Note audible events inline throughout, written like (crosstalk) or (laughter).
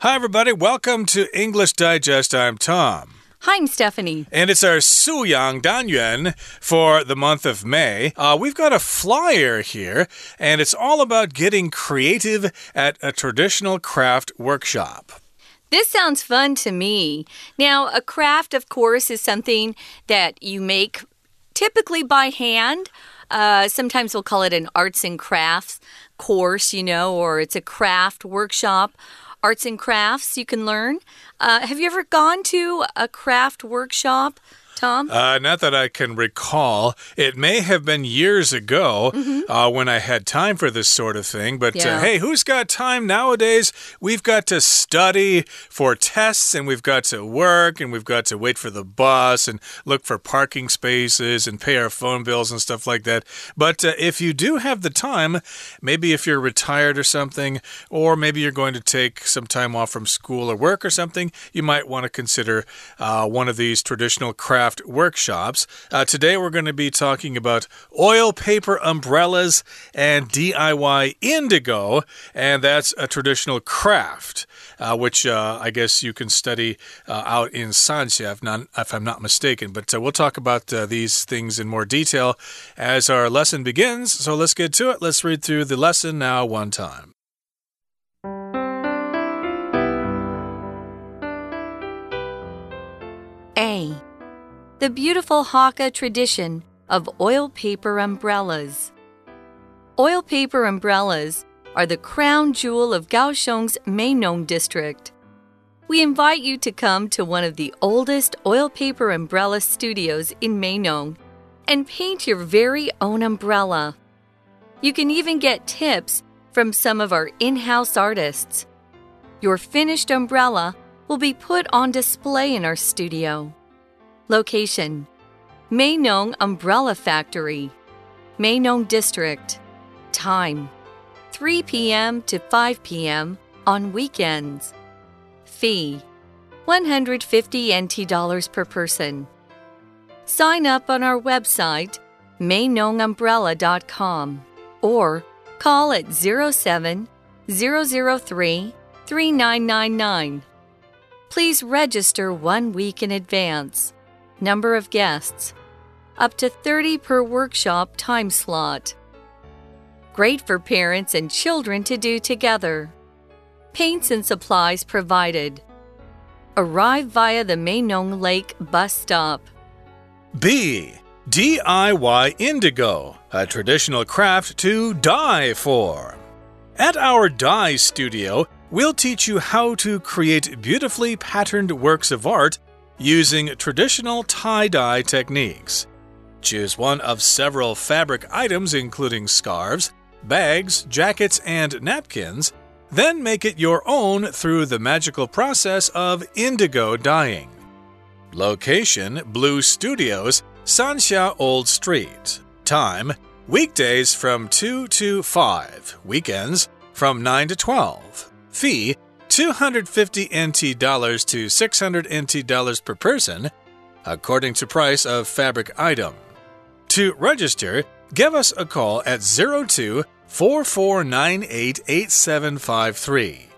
Hi, everybody. Welcome to English Digest. I'm Tom. Hi, I'm Stephanie. And it's our Su Yang Danyuan for the month of May. Uh, we've got a flyer here, and it's all about getting creative at a traditional craft workshop. This sounds fun to me. Now, a craft, of course, is something that you make typically by hand. Uh, sometimes we'll call it an arts and crafts course, you know, or it's a craft workshop arts and crafts you can learn. Uh, have you ever gone to a craft workshop? Tom? Uh, not that I can recall. It may have been years ago mm -hmm. uh, when I had time for this sort of thing. But uh, hey, who's got time nowadays? We've got to study for tests and we've got to work and we've got to wait for the bus and look for parking spaces and pay our phone bills and stuff like that. But uh, if you do have the time, maybe if you're retired or something, or maybe you're going to take some time off from school or work or something, you might want to consider uh, one of these traditional crafts craft workshops. Uh, today we're going to be talking about oil paper umbrellas and DIY indigo, and that's a traditional craft. Uh, which uh, I guess you can study uh, out in Sanxia, if, not, if I'm not mistaken. But uh, we'll talk about uh, these things in more detail as our lesson begins. So let's get to it. Let's read through the lesson now one time. The beautiful Hakka tradition of oil paper umbrellas. Oil paper umbrellas are the crown jewel of Kaohsiung's Meinong district. We invite you to come to one of the oldest oil paper umbrella studios in Meinong and paint your very own umbrella. You can even get tips from some of our in house artists. Your finished umbrella will be put on display in our studio. Location Meinong Umbrella Factory, Meinong District. Time 3 p.m. to 5 p.m. on weekends. Fee 150 NT dollars per person. Sign up on our website meinongumbrella.com or call at 07 003 3999. Please register one week in advance. Number of guests up to 30 per workshop time slot. Great for parents and children to do together. Paints and supplies provided. Arrive via the Meinong Lake bus stop. B. DIY Indigo, a traditional craft to dye for. At our dye studio, we'll teach you how to create beautifully patterned works of art using traditional tie dye techniques. Choose one of several fabric items, including scarves, bags, jackets, and napkins, then make it your own through the magical process of indigo dyeing. Location Blue Studios, Sanxia Old Street. Time Weekdays from 2 to 5, weekends from 9 to 12. Fee 250 NT dollars to 600 NT dollars per person, according to price of fabric item. To register, give us a call at 02 4498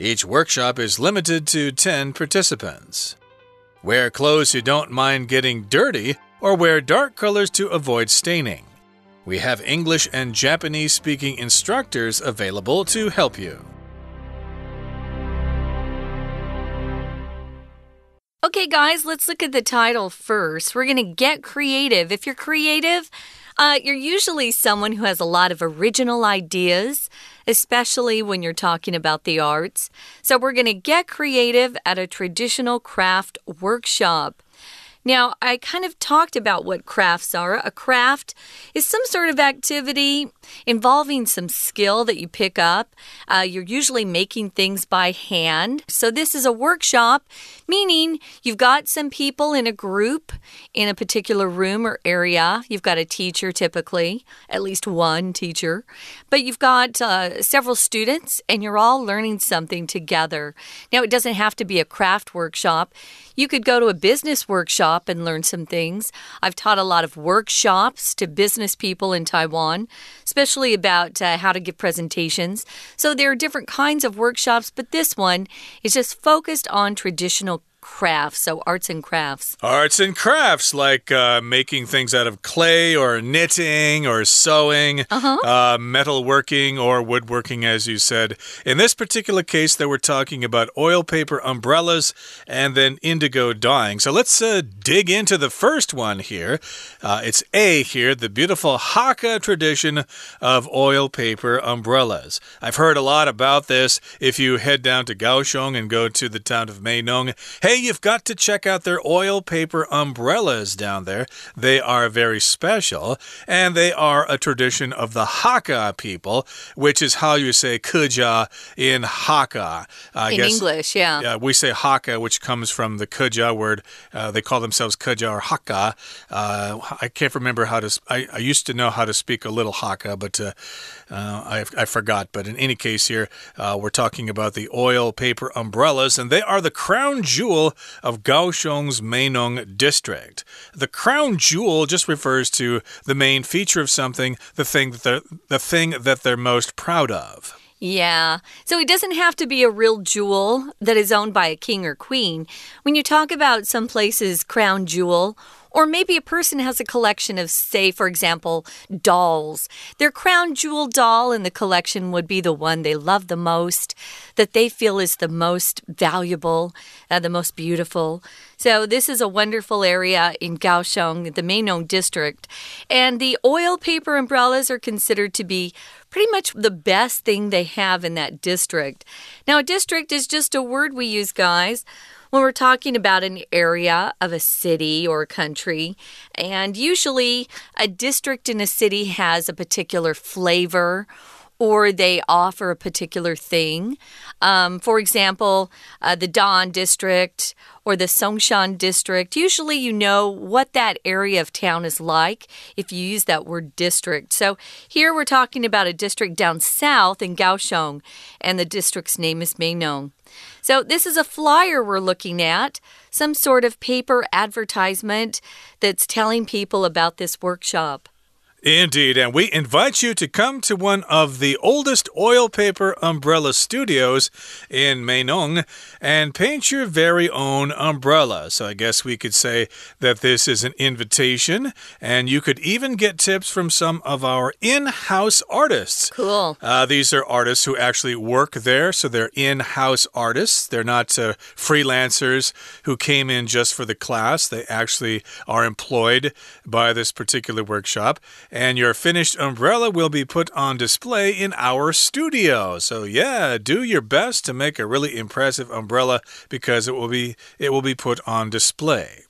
Each workshop is limited to 10 participants. Wear clothes you don't mind getting dirty or wear dark colors to avoid staining. We have English and Japanese speaking instructors available to help you. Okay, guys, let's look at the title first. We're going to get creative. If you're creative, uh, you're usually someone who has a lot of original ideas, especially when you're talking about the arts. So, we're going to get creative at a traditional craft workshop. Now, I kind of talked about what crafts are. A craft is some sort of activity involving some skill that you pick up. Uh, you're usually making things by hand. So, this is a workshop, meaning you've got some people in a group in a particular room or area. You've got a teacher, typically, at least one teacher, but you've got uh, several students and you're all learning something together. Now, it doesn't have to be a craft workshop. You could go to a business workshop and learn some things. I've taught a lot of workshops to business people in Taiwan, especially about uh, how to give presentations. So there are different kinds of workshops, but this one is just focused on traditional crafts, so arts and crafts. Arts and crafts, like uh, making things out of clay or knitting or sewing, uh -huh. uh, metalworking or woodworking, as you said. In this particular case, they were talking about oil paper umbrellas and then indigo dyeing. So let's uh, dig into the first one here. Uh, it's A here, the beautiful Hakka tradition of oil paper umbrellas. I've heard a lot about this. If you head down to Kaohsiung and go to the town of Meinong, hey, you've got to check out their oil paper umbrellas down there. They are very special, and they are a tradition of the Hakka people, which is how you say Kejia in Hakka. Uh, in guess, English, yeah. Yeah, we say Hakka, which comes from the Kejia word. Uh, they call themselves Kejia or Hakka. Uh, I can't remember how to. I, I, used to know how to speak a little Hakka, but uh, I, I, forgot. But in any case, here uh, we're talking about the oil paper umbrellas, and they are the crown jewel of Kaohsiung's Meinong district. The crown jewel just refers to the main feature of something, the thing that they're, the thing that they're most proud of. Yeah. So it doesn't have to be a real jewel that is owned by a king or queen. When you talk about some places crown jewel or maybe a person has a collection of, say, for example, dolls. Their crown jewel doll in the collection would be the one they love the most, that they feel is the most valuable, uh, the most beautiful. So, this is a wonderful area in Kaohsiung, the Meinong district. And the oil paper umbrellas are considered to be pretty much the best thing they have in that district. Now, a district is just a word we use, guys when we're talking about an area of a city or a country. And usually, a district in a city has a particular flavor or they offer a particular thing. Um, for example, uh, the Da'an district or the Songshan district. Usually, you know what that area of town is like if you use that word district. So, here we're talking about a district down south in Kaohsiung, and the district's name is Meinong. So, this is a flyer we're looking at, some sort of paper advertisement that's telling people about this workshop. Indeed, and we invite you to come to one of the oldest oil paper umbrella studios in Meinong and paint your very own umbrella. So I guess we could say that this is an invitation, and you could even get tips from some of our in house artists. Cool. Uh, these are artists who actually work there, so they're in house artists. They're not uh, freelancers who came in just for the class, they actually are employed by this particular workshop and your finished umbrella will be put on display in our studio. So yeah, do your best to make a really impressive umbrella because it will be it will be put on display.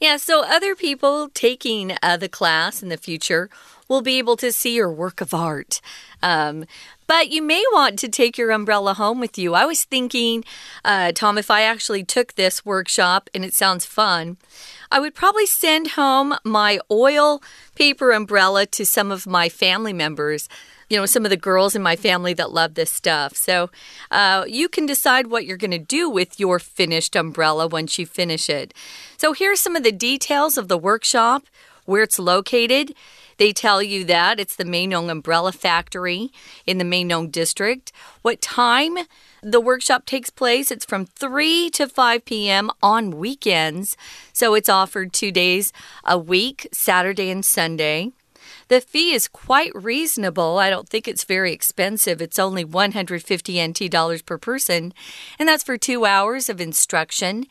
Yeah, so other people taking uh, the class in the future will be able to see your work of art. Um, but you may want to take your umbrella home with you. I was thinking, uh, Tom, if I actually took this workshop and it sounds fun, I would probably send home my oil paper umbrella to some of my family members. You know, some of the girls in my family that love this stuff. So uh, you can decide what you're going to do with your finished umbrella once you finish it. So here's some of the details of the workshop, where it's located. They tell you that it's the Meinong Umbrella Factory in the Meinong district. What time the workshop takes place? It's from 3 to 5 p.m. on weekends. So it's offered two days a week, Saturday and Sunday. The fee is quite reasonable. I don't think it's very expensive. It's only 150 NT dollars per person, and that's for two hours of instruction.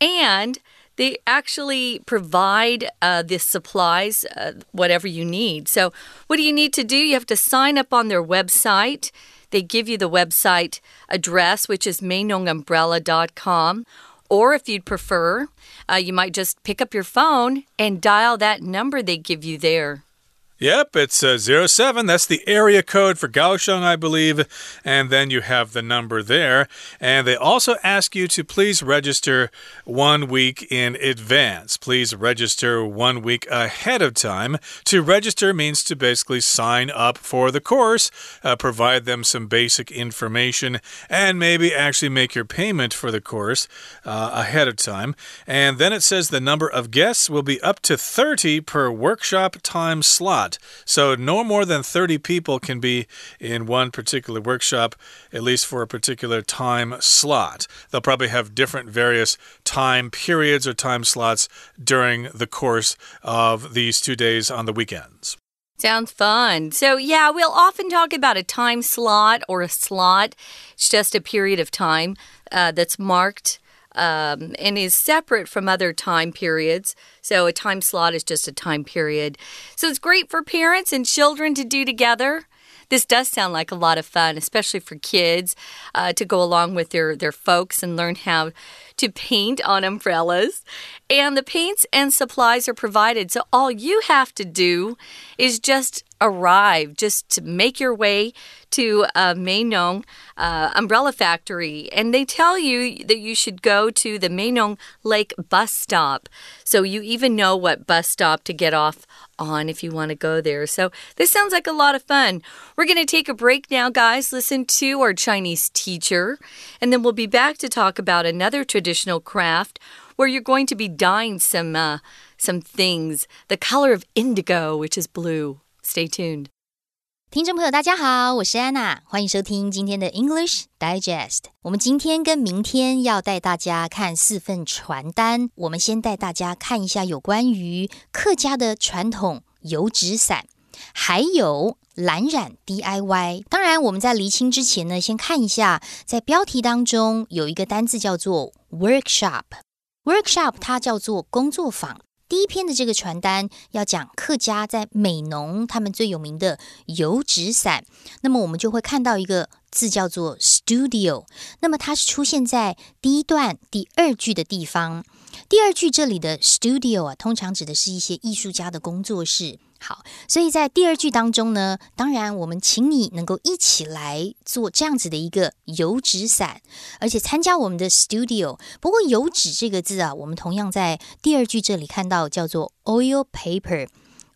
And they actually provide uh, the supplies, uh, whatever you need. So, what do you need to do? You have to sign up on their website. They give you the website address, which is meinongumbrella.com. Or if you'd prefer, uh, you might just pick up your phone and dial that number they give you there. Yep, it's uh, 07. That's the area code for Kaohsiung, I believe. And then you have the number there. And they also ask you to please register one week in advance. Please register one week ahead of time. To register means to basically sign up for the course, uh, provide them some basic information, and maybe actually make your payment for the course uh, ahead of time. And then it says the number of guests will be up to 30 per workshop time slot. So, no more than 30 people can be in one particular workshop, at least for a particular time slot. They'll probably have different various time periods or time slots during the course of these two days on the weekends. Sounds fun. So, yeah, we'll often talk about a time slot or a slot. It's just a period of time uh, that's marked um, and is separate from other time periods. So a time slot is just a time period. So it's great for parents and children to do together. This does sound like a lot of fun, especially for kids uh, to go along with their, their folks and learn how to paint on umbrellas. And the paints and supplies are provided. So all you have to do is just arrive, just to make your way to uh, Meinong uh, Umbrella Factory. And they tell you that you should go to the Meinong Lake bus stop. So you even know what bus stop to get off on if you want to go there. So this sounds like a lot of fun. We're going to take a break now, guys. Listen to our Chinese teacher, and then we'll be back to talk about another traditional craft where you're going to be dyeing some uh, some things, the color of indigo, which is blue. Stay tuned. 听众朋友，大家好，我是安娜，欢迎收听今天的 English Digest。我们今天跟明天要带大家看四份传单。我们先带大家看一下有关于客家的传统油纸伞，还有蓝染 DIY。当然，我们在厘清之前呢，先看一下在标题当中有一个单字叫做 workshop。workshop 它叫做工作坊。第一篇的这个传单要讲客家在美浓他们最有名的油纸伞，那么我们就会看到一个字叫做 studio，那么它是出现在第一段第二句的地方。第二句这里的 studio 啊，通常指的是一些艺术家的工作室。好，所以在第二句当中呢，当然我们请你能够一起来做这样子的一个油纸伞，而且参加我们的 studio。不过“油纸”这个字啊，我们同样在第二句这里看到叫做 oil paper。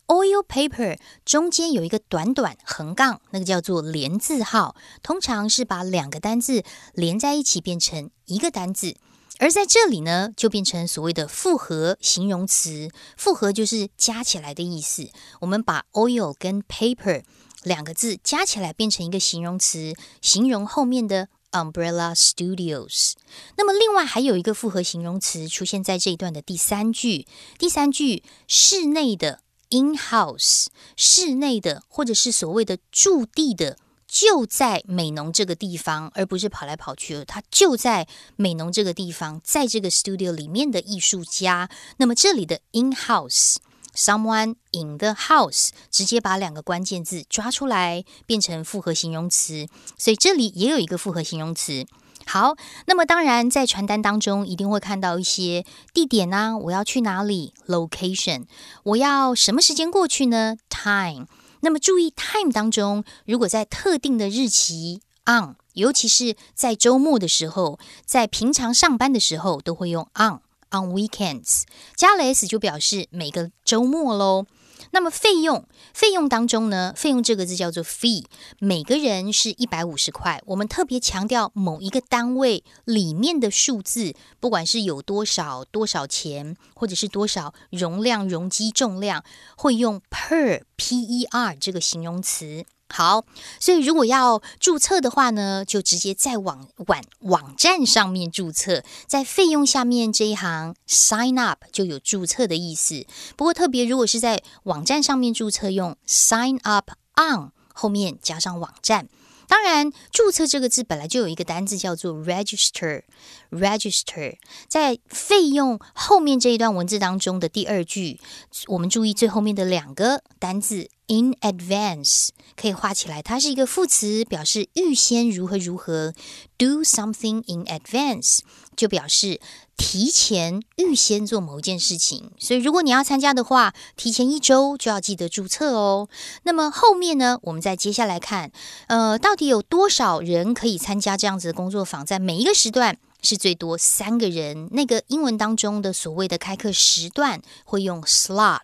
oil paper 中间有一个短短横杠，那个叫做连字号，通常是把两个单字连在一起变成一个单字。而在这里呢，就变成所谓的复合形容词。复合就是加起来的意思。我们把 oil 跟 paper 两个字加起来变成一个形容词，形容后面的 umbrella studios。那么另外还有一个复合形容词出现在这一段的第三句。第三句室内的 in house，室内的或者是所谓的驻地的。就在美农这个地方，而不是跑来跑去了。他就在美农这个地方，在这个 studio 里面的艺术家。那么这里的 in house，someone in the house，直接把两个关键字抓出来，变成复合形容词。所以这里也有一个复合形容词。好，那么当然在传单当中一定会看到一些地点啊，我要去哪里？location，我要什么时间过去呢？time。那么注意，time 当中，如果在特定的日期 on，尤其是在周末的时候，在平常上班的时候，都会用 on on weekends，加了 s 就表示每个周末喽。那么费用，费用当中呢，费用这个字叫做 fee，每个人是一百五十块。我们特别强调某一个单位里面的数字，不管是有多少多少钱，或者是多少容量、容积、重量，会用 per p e r 这个形容词。好，所以如果要注册的话呢，就直接在网网网站上面注册，在费用下面这一行 sign up 就有注册的意思。不过特别如果是在网站上面注册，用 sign up on 后面加上网站。当然，注册这个字本来就有一个单字叫做 register，register 在费用后面这一段文字当中的第二句，我们注意最后面的两个单字 in advance 可以画起来，它是一个副词，表示预先如何如何。Do something in advance 就表示提前、预先做某一件事情。所以，如果你要参加的话，提前一周就要记得注册哦。那么后面呢，我们再接下来看，呃，到底有多少人可以参加这样子的工作坊？在每一个时段是最多三个人。那个英文当中的所谓的开课时段会用 slot。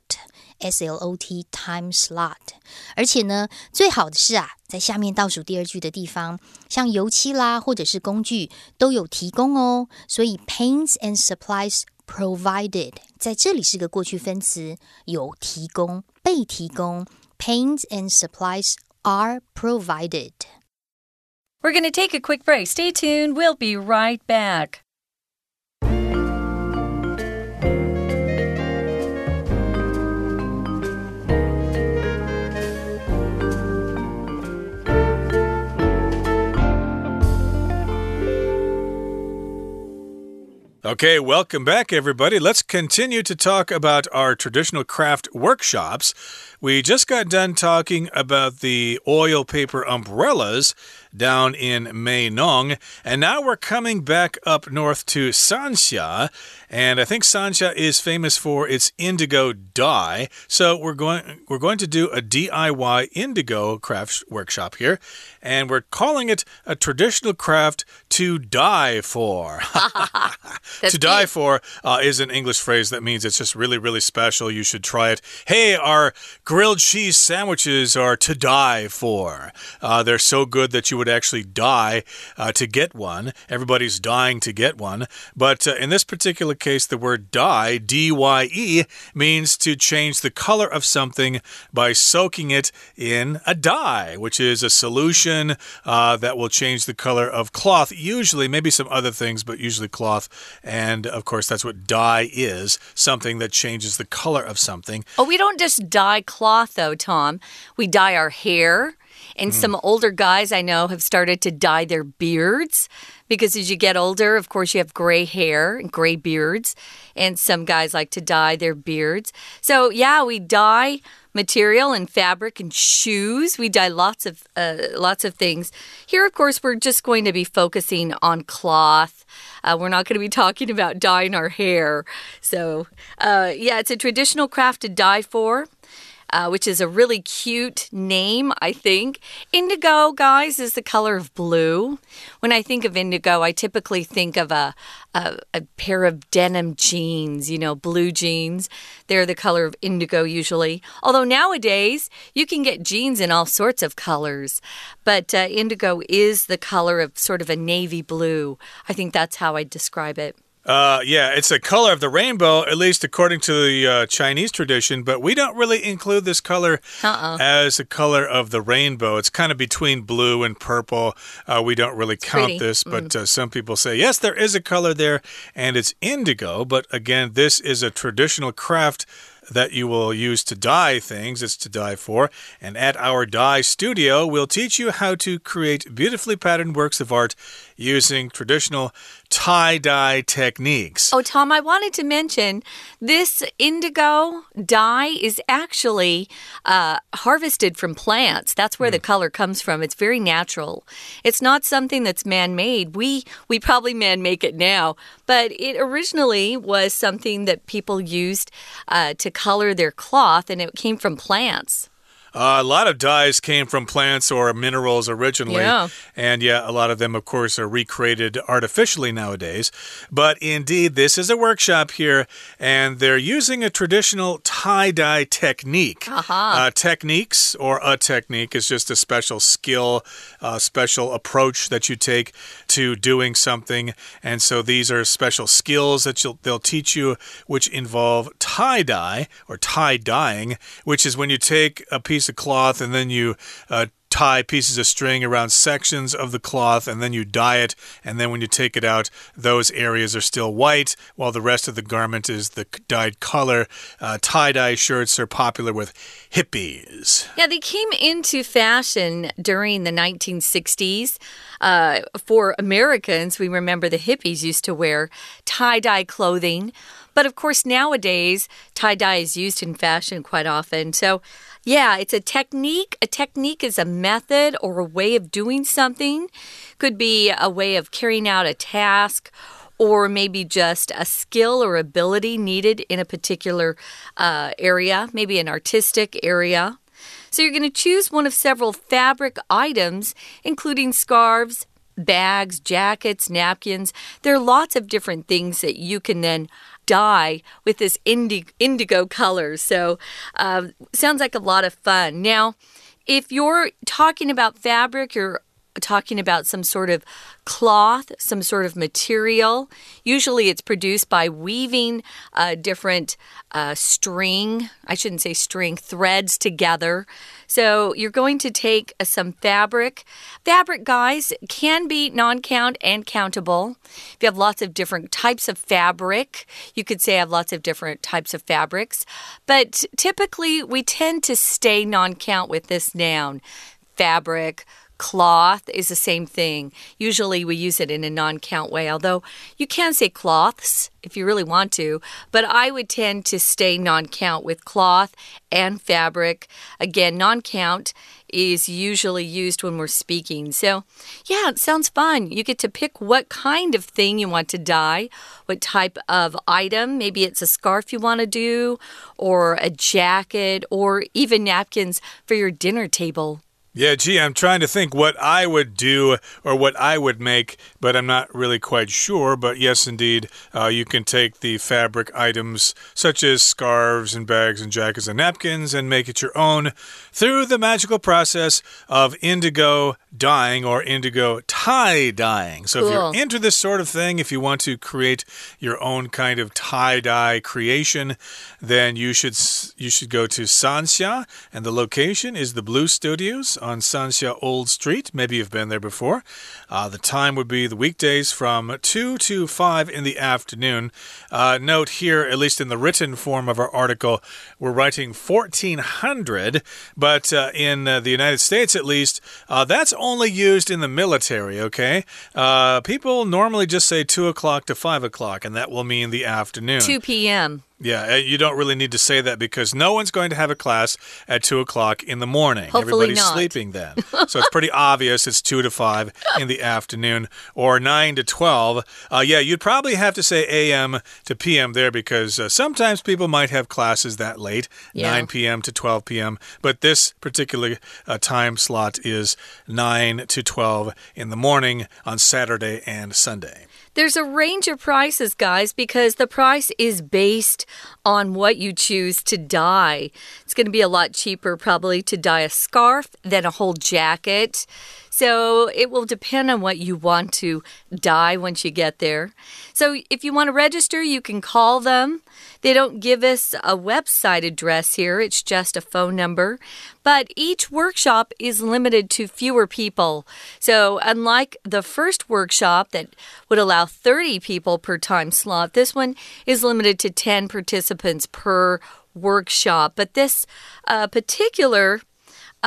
S L O T time slot，而且呢，最好的是啊，在下面倒数第二句的地方，像油漆啦，或者是工具都有提供哦。所以 paints and supplies provided 在这里是个过去分词，有提供、被提供。Paints and supplies are provided. We're going to take a quick break. Stay tuned. We'll be right back. Okay, welcome back, everybody. Let's continue to talk about our traditional craft workshops. We just got done talking about the oil paper umbrellas down in Meinong, and now we're coming back up north to Sanxia, and I think Sanxia is famous for its indigo dye. So we're going we're going to do a DIY indigo craft workshop here, and we're calling it a traditional craft to die for. (laughs) (laughs) to die for uh, is an English phrase that means it's just really really special. You should try it. Hey, our grilled cheese sandwiches are to die for. Uh, they're so good that you would actually die uh, to get one. Everybody's dying to get one, but uh, in this particular case, the word dye, D Y E, means to change the color of something by soaking it in a dye, which is a solution uh, that will change the color of cloth, usually, maybe some other things, but usually cloth. And of course, that's what dye is something that changes the color of something. Oh, we don't just dye cloth, though, Tom. We dye our hair. And mm. some older guys I know have started to dye their beards because as you get older, of course, you have gray hair and gray beards. And some guys like to dye their beards. So, yeah, we dye material and fabric and shoes. We dye lots of uh, lots of things. Here, of course, we're just going to be focusing on cloth. Uh, we're not going to be talking about dyeing our hair. So, uh, yeah, it's a traditional craft to dye for uh, which is a really cute name, I think. Indigo, guys, is the color of blue. When I think of indigo, I typically think of a, a, a pair of denim jeans, you know, blue jeans. They're the color of indigo usually. Although nowadays, you can get jeans in all sorts of colors. But uh, indigo is the color of sort of a navy blue. I think that's how I describe it. Uh, yeah, it's the color of the rainbow, at least according to the uh, Chinese tradition, but we don't really include this color uh as the color of the rainbow. It's kind of between blue and purple. Uh, we don't really it's count pretty. this, but mm. uh, some people say, yes, there is a color there, and it's indigo. But again, this is a traditional craft that you will use to dye things. It's to dye for. And at our dye studio, we'll teach you how to create beautifully patterned works of art using traditional tie dye techniques. Oh, Tom, I wanted to mention this indigo dye is actually uh, harvested from plants. That's where mm. the hmm. color comes from. It's very natural. It's not something that's man made. We, we probably man make it now, but it originally was something that people used uh, to color their cloth, and it came from plants. Uh, a lot of dyes came from plants or minerals originally. Yeah. And yeah, a lot of them, of course, are recreated artificially nowadays. But indeed, this is a workshop here, and they're using a traditional tie dye technique. Uh -huh. uh, techniques or a technique is just a special skill, a special approach that you take to doing something. And so these are special skills that they'll teach you, which involve tie dye or tie dyeing, which is when you take a piece piece of cloth and then you uh, tie pieces of string around sections of the cloth and then you dye it. And then when you take it out, those areas are still white while the rest of the garment is the dyed color. Uh, tie dye shirts are popular with hippies. Yeah, they came into fashion during the 1960s. Uh, for Americans, we remember the hippies used to wear tie dye clothing. But of course, nowadays, tie dye is used in fashion quite often. So, yeah, it's a technique. A technique is a method or a way of doing something, could be a way of carrying out a task or maybe just a skill or ability needed in a particular uh, area, maybe an artistic area. So you're going to choose one of several fabric items, including scarves, bags, jackets, napkins. There are lots of different things that you can then dye with this indi indigo color. So, uh, sounds like a lot of fun. Now, if you're talking about fabric, you're talking about some sort of cloth, some sort of material. Usually it's produced by weaving uh, different uh, string, I shouldn't say string, threads together. So you're going to take uh, some fabric. Fabric, guys, can be non count and countable. If you have lots of different types of fabric, you could say I have lots of different types of fabrics. But typically, we tend to stay non count with this noun fabric Cloth is the same thing. Usually we use it in a non count way, although you can say cloths if you really want to, but I would tend to stay non count with cloth and fabric. Again, non count is usually used when we're speaking. So, yeah, it sounds fun. You get to pick what kind of thing you want to dye, what type of item. Maybe it's a scarf you want to do, or a jacket, or even napkins for your dinner table. Yeah, gee, I'm trying to think what I would do or what I would make, but I'm not really quite sure. But yes, indeed, uh, you can take the fabric items such as scarves and bags and jackets and napkins and make it your own through the magical process of indigo dyeing or indigo tie dyeing. So cool. if you're into this sort of thing, if you want to create your own kind of tie dye creation, then you should you should go to Sanxia, and the location is the Blue Studios on Sanxia Old Street. Maybe you've been there before. Uh, the time would be the weekdays from 2 to 5 in the afternoon. Uh, note here, at least in the written form of our article, we're writing 1400, but uh, in uh, the United States at least, uh, that's only used in the military, okay? Uh, people normally just say 2 o'clock to 5 o'clock, and that will mean the afternoon. 2 p.m. Yeah, uh, you don't really need to say that because no one's going to have a class at 2 o'clock in the morning. Hopefully Everybody's not. sleeping then. so it's pretty obvious it's 2 to 5 in the afternoon or 9 to 12. Uh, yeah, you'd probably have to say a.m. to p.m. there because uh, sometimes people might have classes that late, yeah. 9 p.m. to 12 p.m. But this particular uh, time slot is 9 to 12 in the morning on Saturday and Sunday. There's a range of prices, guys, because the price is based on what you choose to dye. It's going to be a lot cheaper, probably, to dye a scarf than a whole jacket. So it will depend on what you want to dye once you get there. So if you want to register, you can call them. They don't give us a website address here, it's just a phone number. But each workshop is limited to fewer people. So, unlike the first workshop that would allow 30 people per time slot, this one is limited to 10 participants per workshop. But this uh, particular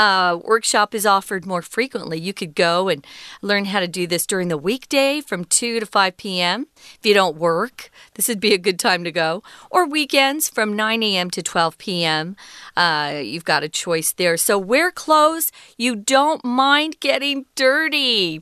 uh, workshop is offered more frequently. You could go and learn how to do this during the weekday from 2 to 5 p.m. If you don't work, this would be a good time to go. Or weekends from 9 a.m. to 12 p.m. Uh, you've got a choice there. So wear clothes you don't mind getting dirty.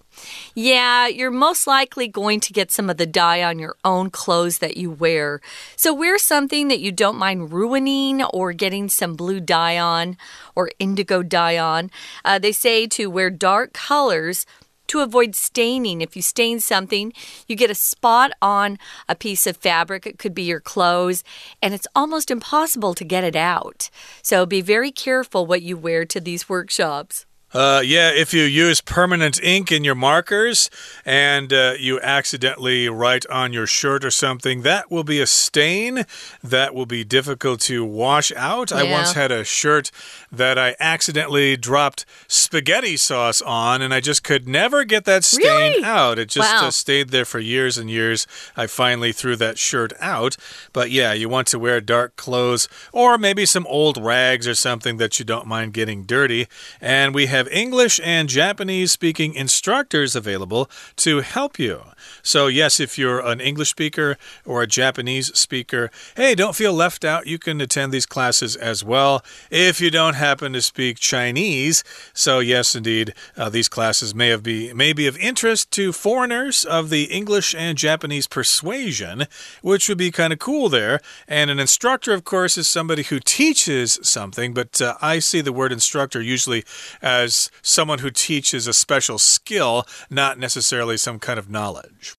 Yeah, you're most likely going to get some of the dye on your own clothes that you wear. So wear something that you don't mind ruining or getting some blue dye on or indigo dye on. Uh, they say to wear dark colors to avoid staining. If you stain something, you get a spot on a piece of fabric. It could be your clothes, and it's almost impossible to get it out. So be very careful what you wear to these workshops. Uh, yeah, if you use permanent ink in your markers and uh, you accidentally write on your shirt or something, that will be a stain that will be difficult to wash out. Yeah. I once had a shirt that I accidentally dropped spaghetti sauce on, and I just could never get that stain really? out. It just wow. uh, stayed there for years and years. I finally threw that shirt out. But yeah, you want to wear dark clothes or maybe some old rags or something that you don't mind getting dirty. And we have have English and Japanese speaking instructors available to help you. So, yes, if you're an English speaker or a Japanese speaker, hey, don't feel left out. You can attend these classes as well if you don't happen to speak Chinese. So, yes, indeed, uh, these classes may, have be, may be of interest to foreigners of the English and Japanese persuasion, which would be kind of cool there. And an instructor, of course, is somebody who teaches something, but uh, I see the word instructor usually as someone who teaches a special skill, not necessarily some kind of knowledge.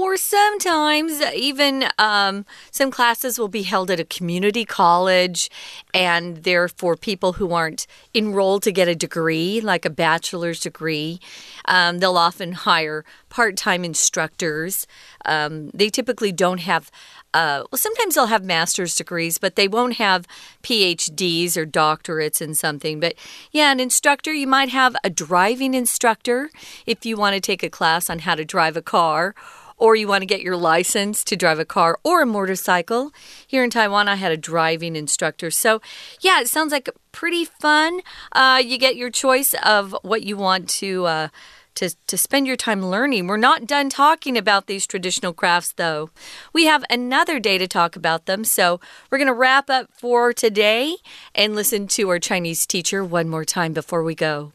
Or sometimes even um, some classes will be held at a community college, and they're for people who aren't enrolled to get a degree, like a bachelor's degree. Um, they'll often hire part time instructors. Um, they typically don't have uh, well, sometimes they'll have master's degrees, but they won't have PhDs or doctorates in something. But yeah, an instructor, you might have a driving instructor if you want to take a class on how to drive a car or you want to get your license to drive a car or a motorcycle. Here in Taiwan, I had a driving instructor. So, yeah, it sounds like pretty fun. Uh, you get your choice of what you want to. Uh, to, to spend your time learning. We're not done talking about these traditional crafts, though. We have another day to talk about them, so we're going to wrap up for today and listen to our Chinese teacher one more time before we go.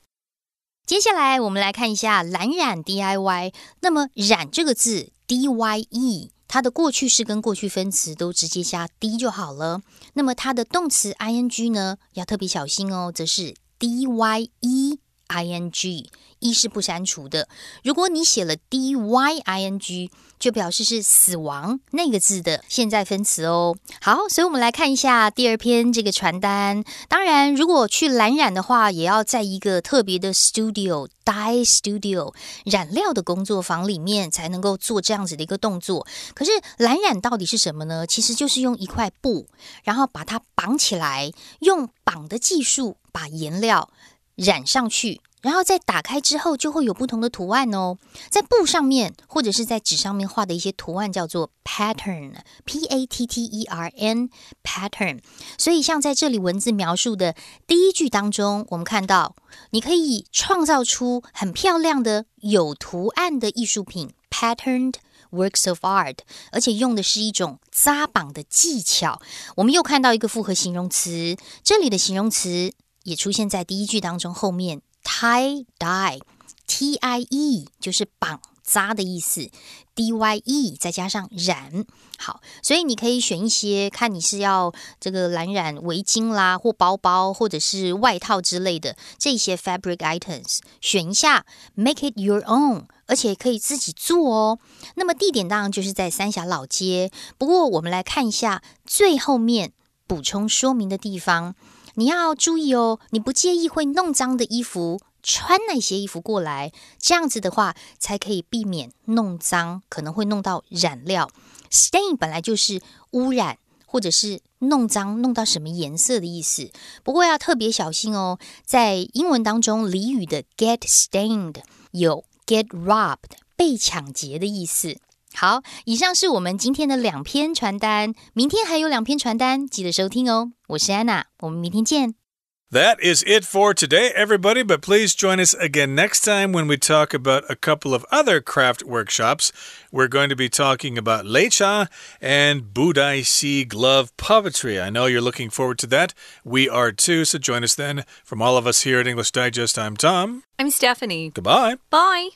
接下来我们来看一下蓝染 DIY。那么“染”这个字 D Y E，它的过去式跟过去分词都直接加 D 就好了。那么它的动词 I N G 呢，要特别小心哦，则是 D Y E I N G。一是不删除的。如果你写了 d y i n g，就表示是死亡那个字的现在分词哦。好，所以我们来看一下第二篇这个传单。当然，如果去蓝染的话，也要在一个特别的 studio dye studio 染料的工作坊里面才能够做这样子的一个动作。可是蓝染到底是什么呢？其实就是用一块布，然后把它绑起来，用绑的技术把颜料染上去。然后在打开之后，就会有不同的图案哦。在布上面或者是在纸上面画的一些图案叫做 pattern，p a t t e r n pattern。所以像在这里文字描述的第一句当中，我们看到你可以创造出很漂亮的有图案的艺术品 patterned works of art，而且用的是一种扎绑的技巧。我们又看到一个复合形容词，这里的形容词也出现在第一句当中后面。Tie dye t i e 就是绑扎的意思，d y e 再加上染，好，所以你可以选一些，看你是要这个蓝染围巾啦，或包包，或者是外套之类的这些 fabric items，选一下，make it your own，而且可以自己做哦。那么地点当然就是在三峡老街，不过我们来看一下最后面补充说明的地方。你要注意哦，你不介意会弄脏的衣服，穿那些衣服过来，这样子的话才可以避免弄脏，可能会弄到染料。Stain 本来就是污染或者是弄脏，弄到什么颜色的意思。不过要特别小心哦，在英文当中，俚语的 get stained 有 get robbed 被抢劫的意思。好，以上是我们今天的两篇传单，明天还有两篇传单，记得收听哦。我是安娜，我们明天见。That is it for today, everybody, but please join us again next time when we talk about a couple of other craft workshops. We're going to be talking about Lecha and Budaixi glove puppetry. I know you're looking forward to that. We are too, so join us then. From all of us here at English Digest, I'm Tom. I'm Stephanie. Goodbye. Bye.